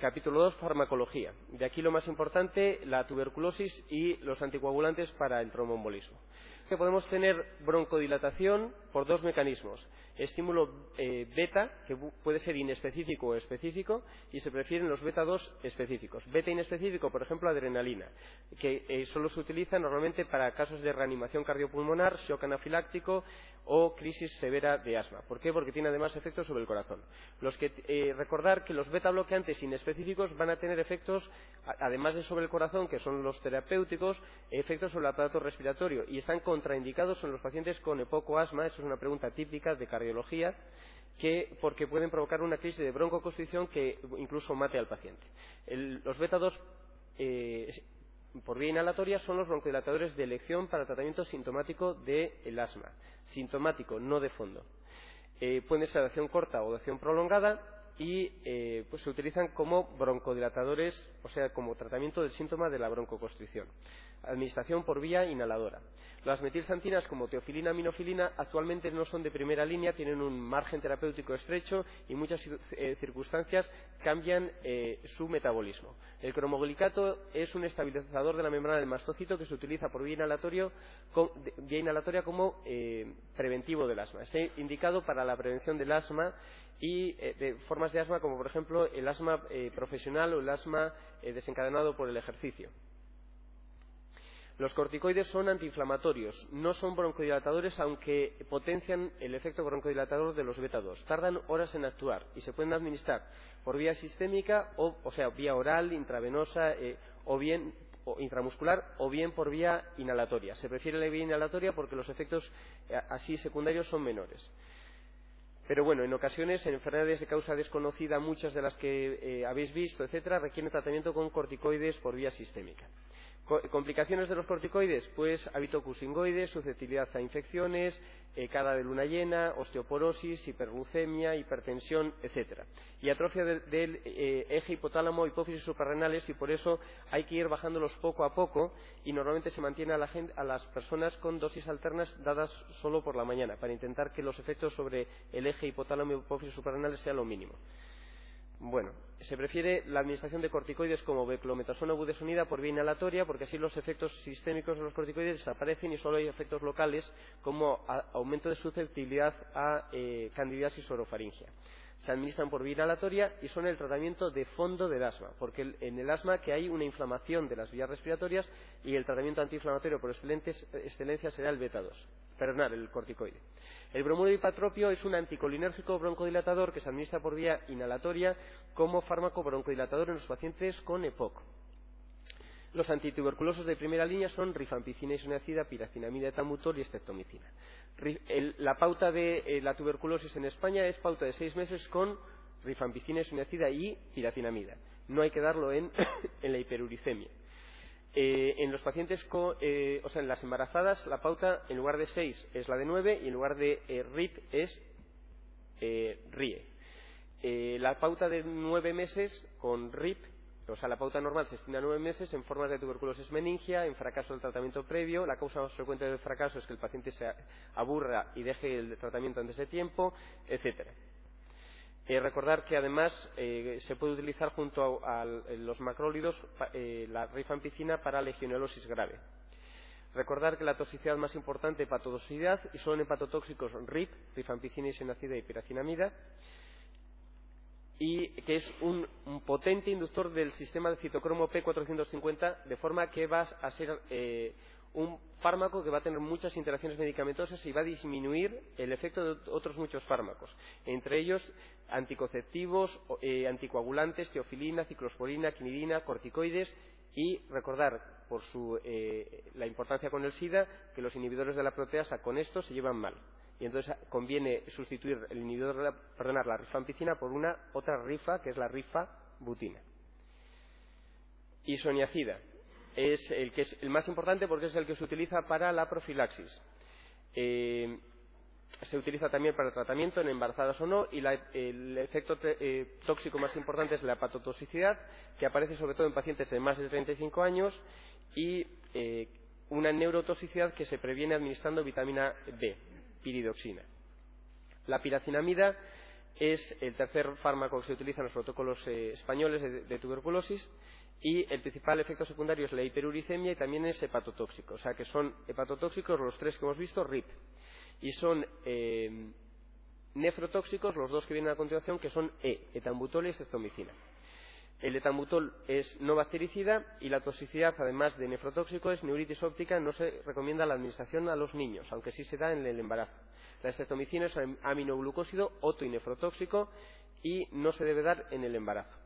Capítulo 2, farmacología. De aquí lo más importante, la tuberculosis y los anticoagulantes para el tromboembolismo. Que podemos tener broncodilatación por dos mecanismos. Estímulo eh, beta, que puede ser inespecífico o específico, y se prefieren los beta 2 específicos. Beta inespecífico, por ejemplo, adrenalina, que eh, solo se utiliza normalmente para casos de reanimación cardiopulmonar, shock anafiláctico o crisis severa de asma. ¿Por qué? Porque tiene además efectos sobre el corazón. Los que, eh, recordar que los beta bloqueantes específicos van a tener efectos, además de sobre el corazón, que son los terapéuticos, efectos sobre el aparato respiratorio y están contraindicados en los pacientes con epoco asma, eso es una pregunta típica de cardiología, que, porque pueden provocar una crisis de broncoconstricción que incluso mate al paciente. los beta 2 eh, por vía inhalatoria son los broncodilatadores de elección para tratamiento sintomático del asma. Sintomático, no de fondo. Eh, pueden ser de acción corta o de acción prolongada y eh, pues se utilizan como broncodilatadores, o sea, como tratamiento del síntoma de la broncoconstricción. Administración por vía inhaladora. Las metilsantinas como teofilina minofilina actualmente no son de primera línea, tienen un margen terapéutico estrecho y muchas eh, circunstancias cambian eh, su metabolismo. El cromoglicato es un estabilizador de la membrana del mastocito que se utiliza por vía, inhalatoria como preventivo del asma. Está indicado para la prevención del asma y de de asma como por ejemplo el asma eh, profesional o el asma eh, desencadenado por el ejercicio. Los corticoides son antiinflamatorios, no son broncodilatadores aunque potencian el efecto broncodilatador de los beta 2. Tardan horas en actuar y se pueden administrar por vía sistémica o, sea, vía oral, intravenosa eh, o bien intramuscular o bien por vía inhalatoria. Se prefiere la vía inhalatoria porque los efectos así secundarios son menores. Pero bueno, en ocasiones, en enfermedades de causa desconocida, muchas de las que eh, habéis visto, etcétera, requieren tratamiento con corticoides por vía sistémica. ¿Complicaciones de los corticoides? Pues hábito cusingoide, susceptibilidad a infecciones, eh, de luna llena, osteoporosis, hiperglucemia, hipertensión, etc. Y atrofia del, eh, eje hipotálamo, hipófisis suprarrenales y por eso hay que ir bajándolos poco a poco y normalmente se mantiene a, la a las personas con dosis alternas dadas solo por la mañana para intentar que los efectos sobre el eje hipotálamo hipófisis suprarrenales sean lo mínimo. Bueno, se prefiere la administración de corticoides como beclometasona budesonida por vía inhalatoria porque así los efectos sistémicos de los corticoides desaparecen y solo hay efectos locales como aumento de susceptibilidad a eh, candidiasis orofaringia se administran por vía inhalatoria y son el tratamiento de fondo del asma, porque en el asma que hay una inflamación de las vías respiratorias y el tratamiento antiinflamatorio por excelencia será el beta 2, perdonad, el corticoide. El bromuro hipatropio es un anticolinérgico broncodilatador que se administra por vía inhalatoria como fármaco broncodilatador en los pacientes con EPOC. Los antituberculosos de primera línea son rifampicina isoniazida, piracinamida, etamutol y estreptomicina. la pauta de eh, la tuberculosis en España es pauta de seis meses con rifampicina isoniazida y piracinamida. No hay que darlo en, la hiperuricemia. Eh, en los pacientes, eh, o sea, en las embarazadas, la pauta en lugar de seis es la de nueve y en lugar de RIP es RIE. la pauta de nueve meses con RIP o sea, la pauta normal se estima a nueve meses en formas de tuberculosis meningia, en fracaso del tratamiento previo. La causa más frecuente del fracaso es que el paciente se aburra y deje el tratamiento antes de tiempo, etcétera. Eh, recordar que además eh, se puede utilizar junto a, los macrólidos eh, la rifampicina para legionelosis grave. Recordar que la toxicidad más importante es hepatotoxicidad y son hepatotóxicos RIP, rifampicina, isinacida y piracinamida y que es un, potente inductor del sistema de citocromo P450, de forma que va a ser eh, un fármaco que va a tener muchas interacciones medicamentosas y va a disminuir el efecto de otros muchos fármacos, entre ellos anticonceptivos, eh, anticoagulantes, teofilina, ciclosporina, quinidina, corticoides y recordar por su, eh, la importancia con el SIDA que los inhibidores de la proteasa con esto se llevan mal y entonces conviene sustituir el inhibidor, de la, la rifampicina por una otra rifa que es la rifa butina. Isoniazida es el que es el más importante porque es el que se utiliza para la profilaxis. Eh, se utiliza también para el tratamiento en embarazadas o no y el efecto eh, tóxico más importante es la hepatotoxicidad que aparece sobre todo en pacientes de más de 35 años y eh, una neurotoxicidad que se previene administrando vitamina B piridoxina. La piracinamida es el tercer fármaco que se utiliza en los protocolos eh, españoles de, tuberculosis y el principal efecto secundario es la hiperuricemia y también es hepatotóxico. O sea que son hepatotóxicos los tres que hemos visto, RIP. Y son eh, nefrotóxicos los dos que vienen a continuación, que son E, etambutol y cestomicina. El etambutol es no bactericida y la toxicidad, además de nefrotóxico, es neuritis óptica. No se recomienda la administración a los niños, aunque sí se da en el embarazo. La estetomicina es aminoglucósido otoinefrotóxico y no se debe dar en el embarazo.